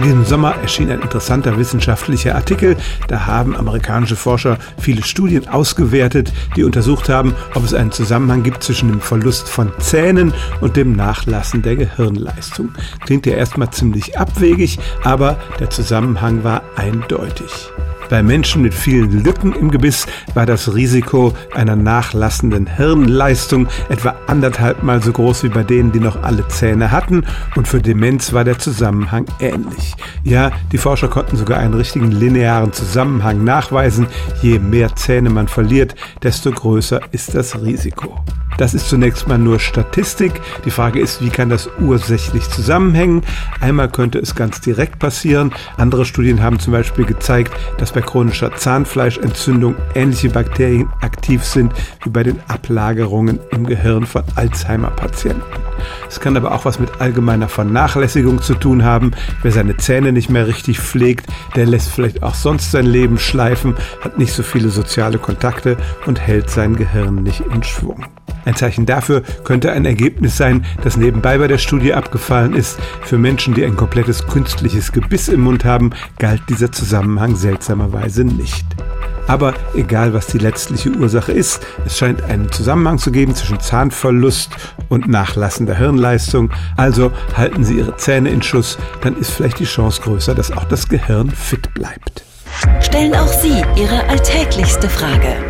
In diesem Sommer erschien ein interessanter wissenschaftlicher Artikel. Da haben amerikanische Forscher viele Studien ausgewertet, die untersucht haben, ob es einen Zusammenhang gibt zwischen dem Verlust von Zähnen und dem Nachlassen der Gehirnleistung. Klingt ja erstmal ziemlich abwegig, aber der Zusammenhang war eindeutig. Bei Menschen mit vielen Lücken im Gebiss war das Risiko einer nachlassenden Hirnleistung etwa anderthalb Mal so groß wie bei denen, die noch alle Zähne hatten. Und für Demenz war der Zusammenhang ähnlich. Ja, die Forscher konnten sogar einen richtigen linearen Zusammenhang nachweisen. Je mehr Zähne man verliert, desto größer ist das Risiko. Das ist zunächst mal nur Statistik. Die Frage ist, wie kann das ursächlich zusammenhängen? Einmal könnte es ganz direkt passieren. Andere Studien haben zum Beispiel gezeigt, dass bei chronischer Zahnfleischentzündung ähnliche Bakterien aktiv sind wie bei den Ablagerungen im Gehirn von Alzheimer-Patienten. Es kann aber auch was mit allgemeiner Vernachlässigung zu tun haben. Wer seine Zähne nicht mehr richtig pflegt, der lässt vielleicht auch sonst sein Leben schleifen, hat nicht so viele soziale Kontakte und hält sein Gehirn nicht in Schwung. Ein Zeichen dafür könnte ein Ergebnis sein, das nebenbei bei der Studie abgefallen ist. Für Menschen, die ein komplettes künstliches Gebiss im Mund haben, galt dieser Zusammenhang seltsamerweise nicht. Aber egal, was die letztliche Ursache ist, es scheint einen Zusammenhang zu geben zwischen Zahnverlust und nachlassender Hirnleistung. Also halten Sie Ihre Zähne in Schuss, dann ist vielleicht die Chance größer, dass auch das Gehirn fit bleibt. Stellen auch Sie Ihre alltäglichste Frage